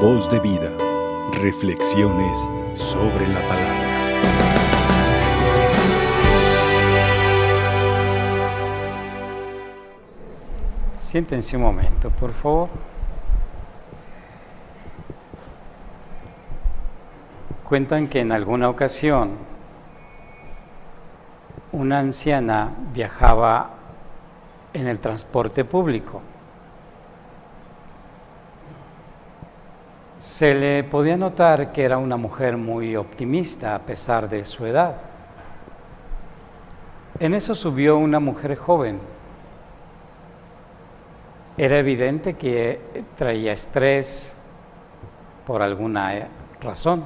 Voz de vida. Reflexiones sobre la palabra. Siéntense un momento, por favor. Cuentan que en alguna ocasión una anciana viajaba en el transporte público. Se le podía notar que era una mujer muy optimista a pesar de su edad. En eso subió una mujer joven. Era evidente que traía estrés por alguna razón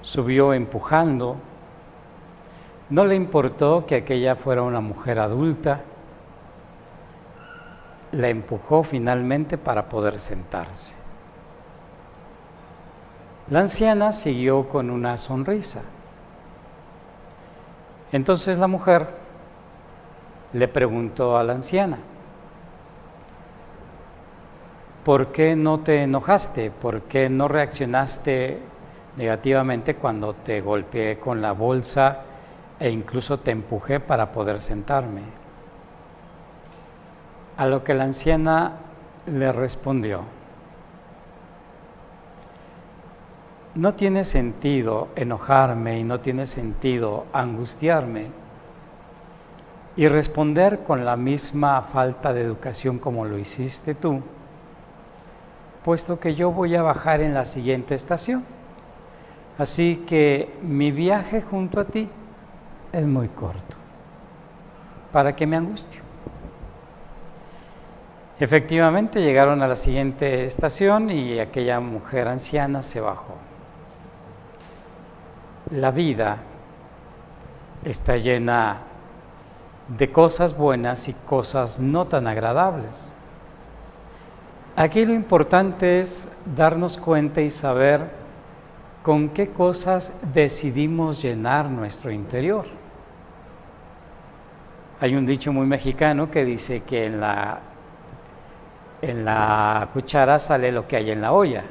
subió empujando. No le importó que aquella fuera una mujer adulta. La empujó finalmente para poder sentarse. La anciana siguió con una sonrisa. Entonces la mujer le preguntó a la anciana, ¿por qué no te enojaste? ¿Por qué no reaccionaste negativamente cuando te golpeé con la bolsa e incluso te empujé para poder sentarme. A lo que la anciana le respondió, no tiene sentido enojarme y no tiene sentido angustiarme y responder con la misma falta de educación como lo hiciste tú, puesto que yo voy a bajar en la siguiente estación. Así que mi viaje junto a ti es muy corto. ¿Para qué me angustio? Efectivamente llegaron a la siguiente estación y aquella mujer anciana se bajó. La vida está llena de cosas buenas y cosas no tan agradables. Aquí lo importante es darnos cuenta y saber con qué cosas decidimos llenar nuestro interior. Hay un dicho muy mexicano que dice que en la, en la cuchara sale lo que hay en la olla.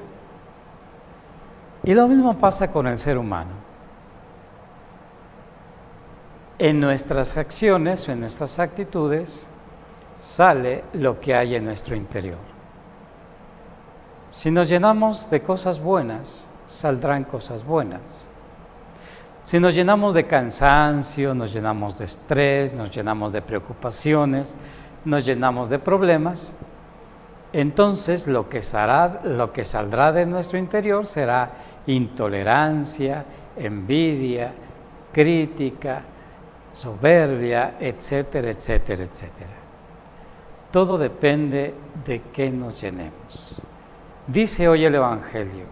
Y lo mismo pasa con el ser humano. En nuestras acciones o en nuestras actitudes sale lo que hay en nuestro interior. Si nos llenamos de cosas buenas, saldrán cosas buenas. Si nos llenamos de cansancio, nos llenamos de estrés, nos llenamos de preocupaciones, nos llenamos de problemas, entonces lo que, saldrá de nuestro interior será intolerancia, envidia, crítica, soberbia, etcétera, etcétera, etcétera. Todo depende de qué nos llenemos. Dice hoy el Evangelio,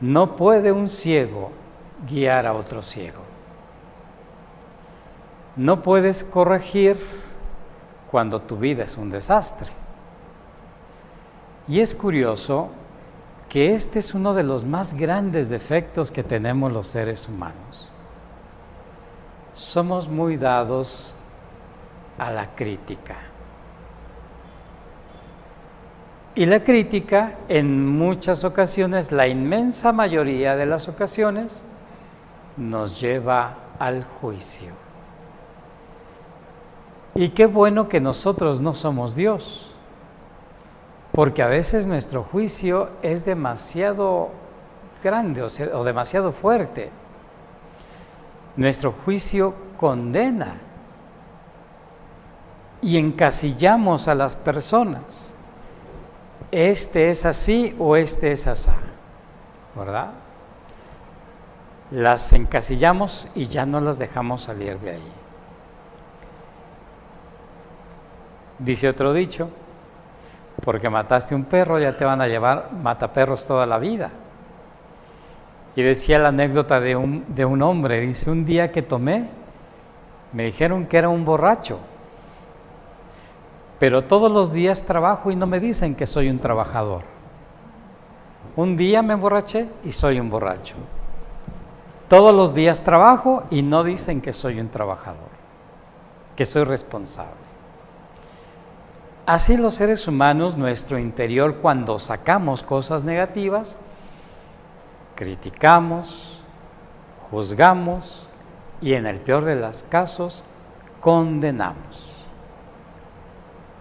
no puede un ciego guiar a otro ciego. No puedes corregir cuando tu vida es un desastre. Y es curioso que este es uno de los más grandes defectos que tenemos los seres humanos. Somos muy dados a la crítica. Y la crítica, en muchas ocasiones, la inmensa mayoría de las ocasiones, nos lleva al juicio. Y qué bueno que nosotros no somos Dios, porque a veces nuestro juicio es demasiado grande o, demasiado fuerte. Nuestro juicio condena y encasillamos a las personas este es así o este es así, ¿verdad? Las encasillamos y ya no las dejamos salir de ahí. Dice otro dicho, porque mataste un perro ya te van a llevar mataperros toda la vida. Y decía la anécdota de un, de un hombre, dice, un día que tomé, me dijeron que era un borracho pero todos los días trabajo y no me dicen que soy un trabajador. Un día me emborraché y soy un borracho. Todos los días trabajo y no dicen que soy un trabajador, que soy responsable. Así los seres humanos, nuestro interior, cuando sacamos cosas negativas, criticamos, juzgamos y en el peor de los casos, condenamos.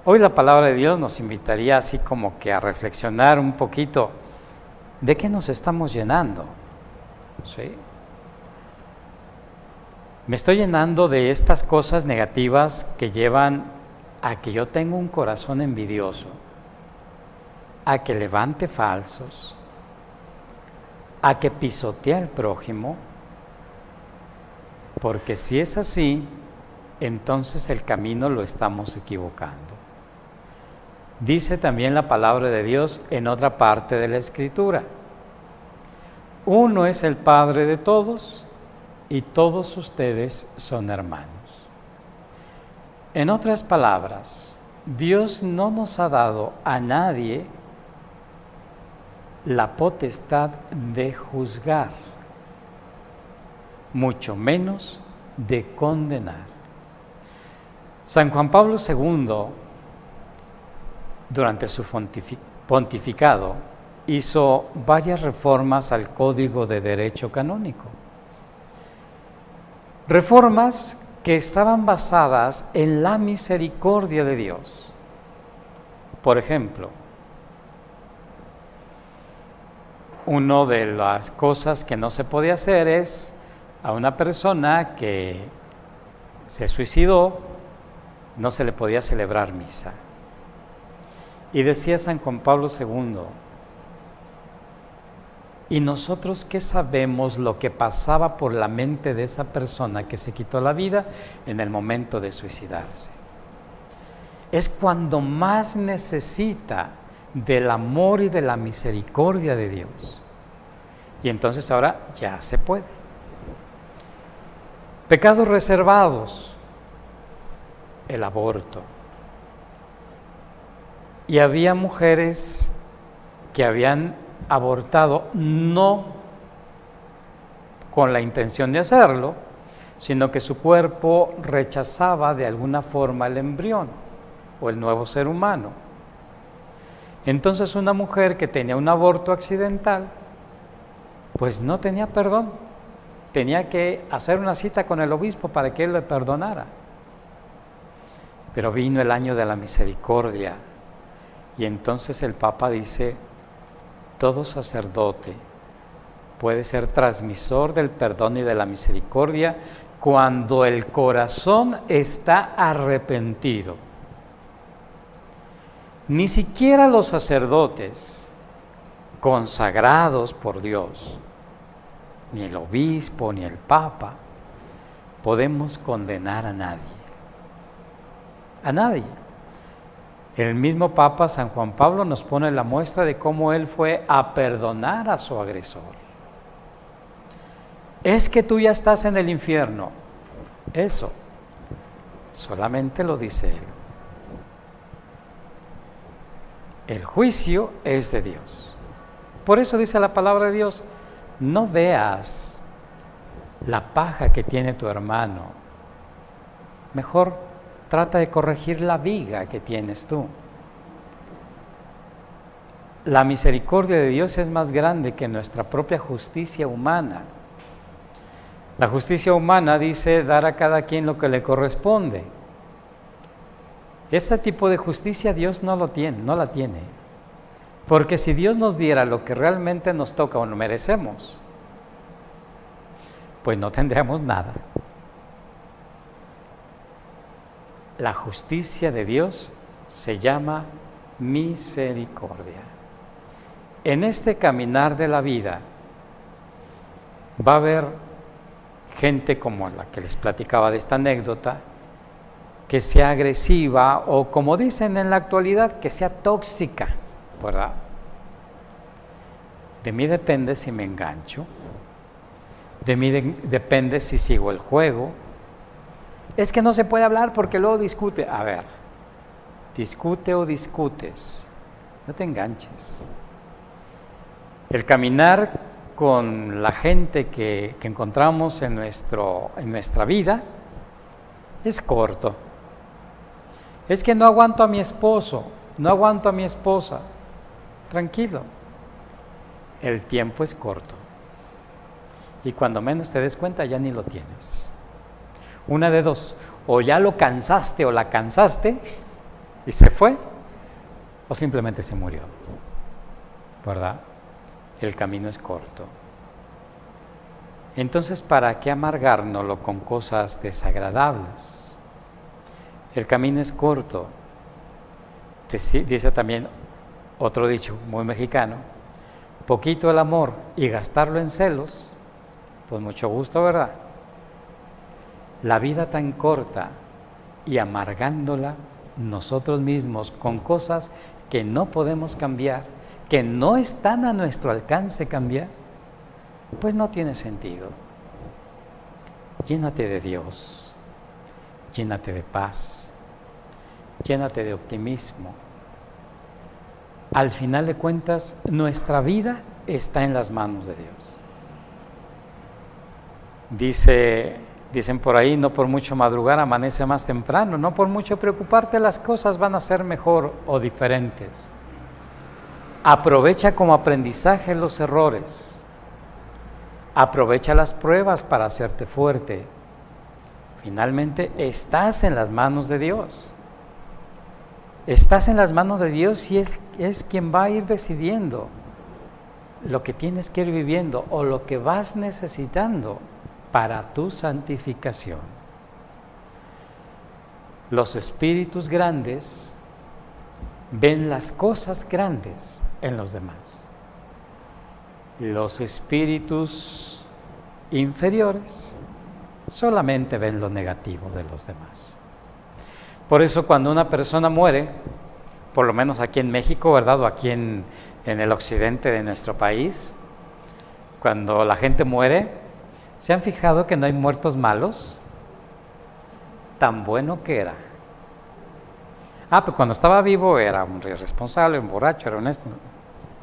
Hoy la palabra de Dios nos invitaría así como que a reflexionar un poquito de qué nos estamos llenando. ¿Sí? Me estoy llenando de estas cosas negativas que llevan a que yo tenga un corazón envidioso, a que levante falsos, a que pisotee al prójimo, porque si es así, entonces el camino lo estamos equivocando. Dice también la palabra de Dios en otra parte de la escritura. Uno es el Padre de todos y todos ustedes son hermanos. En otras palabras, Dios no nos ha dado a nadie la potestad de juzgar, mucho menos de condenar. San Juan Pablo II, durante su pontificado, hizo varias reformas al Código de Derecho Canónico. Reformas que estaban basadas en la misericordia de Dios. Por ejemplo, una de las cosas que no se podía hacer es a una persona que se suicidó, no se le podía celebrar misa. Y decía San Juan Pablo II, ¿Y nosotros qué sabemos lo que pasaba por la mente de esa persona que se quitó la vida en el momento de suicidarse? Es cuando más necesita del amor y de la misericordia de Dios. Y entonces ahora ya se puede. Pecados reservados, el aborto. Y había mujeres que habían abortado no con la intención de hacerlo, sino que su cuerpo rechazaba de alguna forma el embrión o el nuevo ser humano. Entonces una mujer que tenía un aborto accidental, pues no tenía perdón, tenía que hacer una cita con el obispo para que él le perdonara. Pero vino el año de la misericordia y entonces el Papa dice, todo sacerdote puede ser transmisor del perdón y de la misericordia cuando el corazón está arrepentido. Ni siquiera los sacerdotes consagrados por Dios, ni el obispo, ni el papa, podemos condenar a nadie. A nadie. El mismo Papa San Juan Pablo nos pone la muestra de cómo él fue a perdonar a su agresor. Es que tú ya estás en el infierno. Eso solamente lo dice él. El juicio es de Dios. Por eso dice la palabra de Dios, no veas la paja que tiene tu hermano. Mejor trata de corregir la viga que tienes tú. La misericordia de Dios es más grande que nuestra propia justicia humana. La justicia humana dice dar a cada quien lo que le corresponde. Ese tipo de justicia Dios no lo tiene, no la tiene. Porque si Dios nos diera lo que realmente nos toca o no merecemos, pues no tendríamos nada. La justicia de Dios se llama misericordia. En este caminar de la vida va a haber gente como la que les platicaba de esta anécdota, que sea agresiva o como dicen en la actualidad, que sea tóxica, ¿verdad? De mí depende si me engancho, de mí depende si sigo el juego, es que no se puede hablar porque luego discute. A ver, discute o discutes, no te enganches. El caminar con la gente que, encontramos en, nuestro, en nuestra vida es corto. Es que no aguanto a mi esposo, no aguanto a mi esposa. Tranquilo, el tiempo es corto. Y cuando menos te des cuenta ya ni lo tienes. Una de dos, o ya lo cansaste o la cansaste y se fue, o simplemente se murió. ¿Verdad? El camino es corto. Entonces, ¿para qué amargárnoslo con cosas desagradables? El camino es corto. Dice también otro dicho muy mexicano, poquito el amor y gastarlo en celos, pues mucho gusto, ¿verdad? La vida tan corta y amargándola nosotros mismos con cosas que no podemos cambiar, que no están a nuestro alcance cambiar, pues no tiene sentido. Llénate de Dios, llénate de paz, llénate de optimismo. Al final de cuentas, nuestra vida está en las manos de Dios. Dice, dicen por ahí, no por mucho madrugar amanece más temprano, no por mucho preocuparte las cosas van a ser mejor o diferentes. Aprovecha como aprendizaje los errores. Aprovecha las pruebas para hacerte fuerte. Finalmente, estás en las manos de Dios. Estás en las manos de Dios y es, es quien va a ir decidiendo lo que tienes que ir viviendo o lo que vas necesitando para tu santificación. Los espíritus grandes ven las cosas grandes en los demás. Los espíritus inferiores solamente ven lo negativo de los demás. Por eso cuando una persona muere, por lo menos aquí en México, ¿verdad? O aquí en, en el occidente de nuestro país, cuando la gente muere, ¿Se han fijado que no hay muertos malos? Tan bueno que era. Ah, pero cuando estaba vivo era un irresponsable, un borracho, era honesto.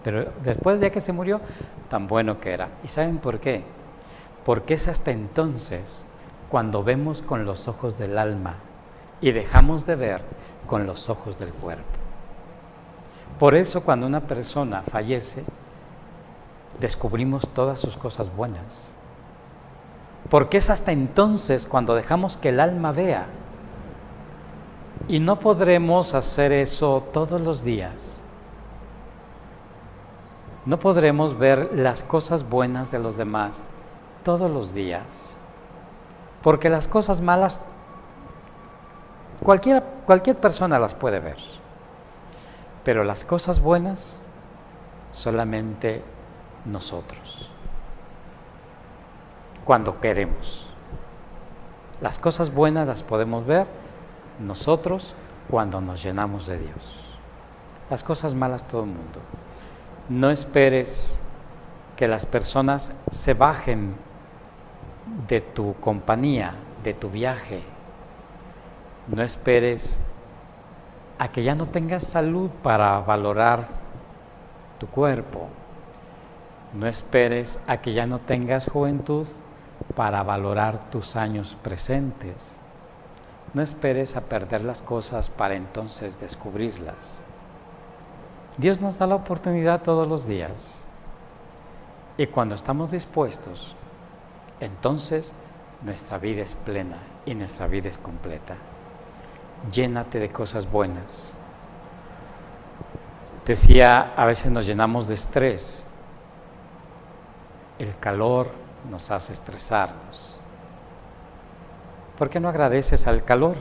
Pero después de que se murió, tan bueno que era. ¿Y saben por qué? Porque es hasta entonces cuando vemos con los ojos del alma y dejamos de ver con los ojos del cuerpo. Por eso cuando una persona fallece, descubrimos todas sus cosas buenas porque es hasta entonces cuando dejamos que el alma vea. Y no podremos hacer eso todos los días. No podremos ver las cosas buenas de los demás todos los días. Porque las cosas malas, cualquier, cualquier persona las puede ver. Pero las cosas buenas, solamente nosotros cuando queremos. Las cosas buenas las podemos ver nosotros cuando nos llenamos de Dios. Las cosas malas todo el mundo. No esperes que las personas se bajen de tu compañía, de tu viaje. No esperes a que ya no tengas salud para valorar tu cuerpo. No esperes a que ya no tengas juventud para valorar tus años presentes. No esperes a perder las cosas para entonces descubrirlas. Dios nos da la oportunidad todos los días. Y cuando estamos dispuestos, entonces nuestra vida es plena y nuestra vida es completa. Llénate de cosas buenas. Decía, a veces nos llenamos de estrés. El calor, nos hace estresarnos. ¿Por qué no agradeces al calor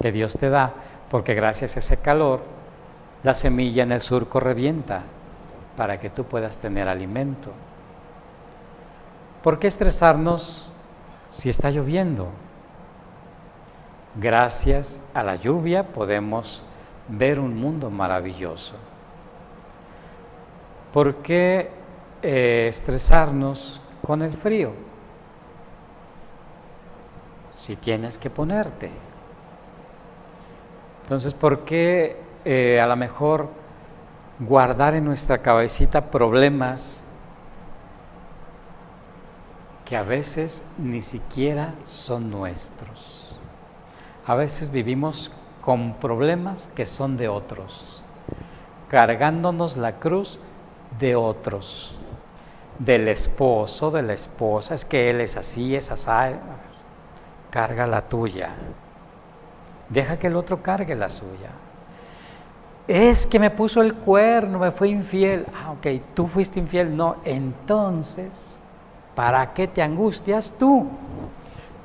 que Dios te da? Porque gracias a ese calor, la semilla en el surco revienta para que tú puedas tener alimento. ¿Por qué estresarnos si está lloviendo? Gracias a la lluvia podemos ver un mundo maravilloso. ¿Por qué eh, estresarnos con el frío. Si tienes que ponerte. Entonces, ¿por qué eh, a lo mejor guardar en nuestra cabecita problemas que a veces ni siquiera son nuestros? A veces vivimos con problemas que son de otros, cargándonos la cruz de otros, del esposo, de la esposa, es que él es así, es así, carga la tuya, deja que el otro cargue la suya. Es que me puso el cuerno, me fue infiel. Ah, ok, tú fuiste infiel. No, entonces, ¿para qué te angustias tú?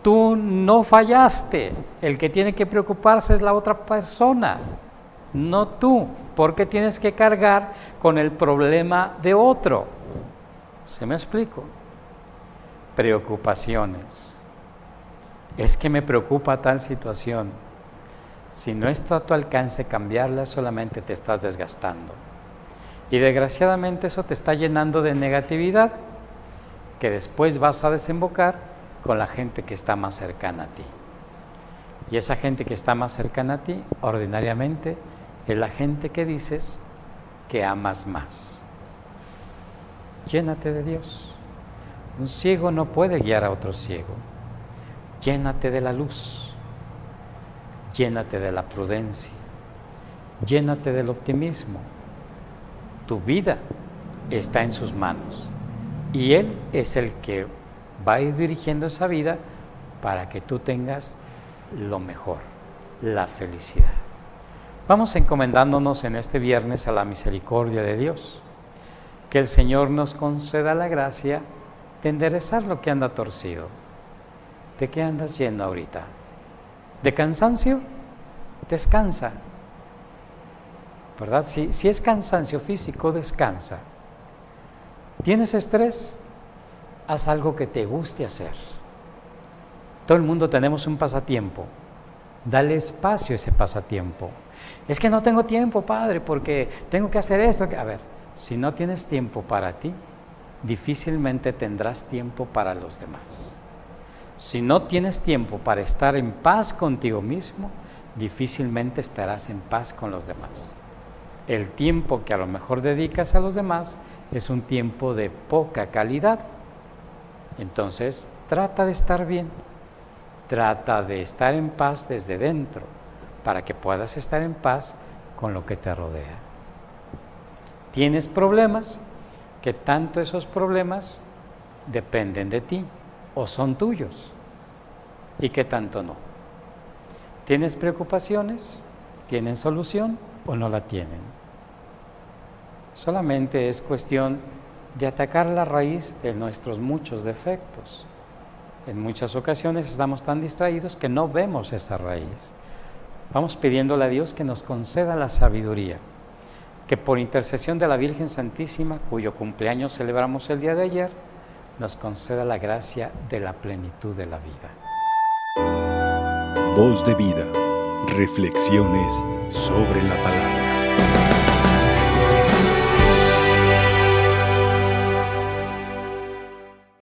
Tú no fallaste. El que tiene que preocuparse es la otra persona, no tú. Porque tienes que cargar con el problema de otro. ¿Se me explico? Preocupaciones. Es que me preocupa tal situación. Si no está a tu alcance cambiarla, solamente te estás desgastando. Y desgraciadamente eso te está llenando de negatividad que después vas a desembocar con la gente que está más cercana a ti. Y esa gente que está más cercana a ti, ordinariamente, es la gente que dices que amas más. Llénate de Dios. Un ciego no puede guiar a otro ciego. Llénate de la luz. Llénate de la prudencia. Llénate del optimismo. Tu vida está en sus manos. Y Él es el que va a ir dirigiendo esa vida para que tú tengas lo mejor, la felicidad. Vamos encomendándonos en este viernes a la misericordia de Dios. Que el Señor nos conceda la gracia de enderezar lo que anda torcido. ¿De qué andas lleno ahorita? ¿De cansancio? Descansa. ¿Verdad? Si, si es cansancio físico, descansa. ¿Tienes estrés? haz algo que te guste hacer. Todo el mundo tenemos un pasatiempo. Dale espacio a ese pasatiempo. Es que no tengo tiempo, padre, porque tengo que hacer esto. A ver, si no tienes tiempo para ti, difícilmente tendrás tiempo para los demás. Si no tienes tiempo para estar en paz contigo mismo, difícilmente estarás en paz con los demás. El tiempo que a lo mejor dedicas a los demás es un tiempo de poca calidad entonces, trata de estar bien, trata de estar en paz desde dentro, para que puedas estar en paz con lo que te rodea. ¿Tienes problemas? Que tanto esos problemas dependen de ti o son tuyos y que tanto no. ¿Tienes preocupaciones? ¿Tienen solución o no la tienen? Solamente es cuestión de atacar la raíz de nuestros muchos defectos. En muchas ocasiones estamos tan distraídos que no vemos esa raíz. Vamos pidiéndole a Dios que nos conceda la sabiduría, que por intercesión de la Virgen Santísima, cuyo cumpleaños celebramos el día de ayer, nos conceda la gracia de la plenitud de la vida. Voz de vida, reflexiones sobre la palabra.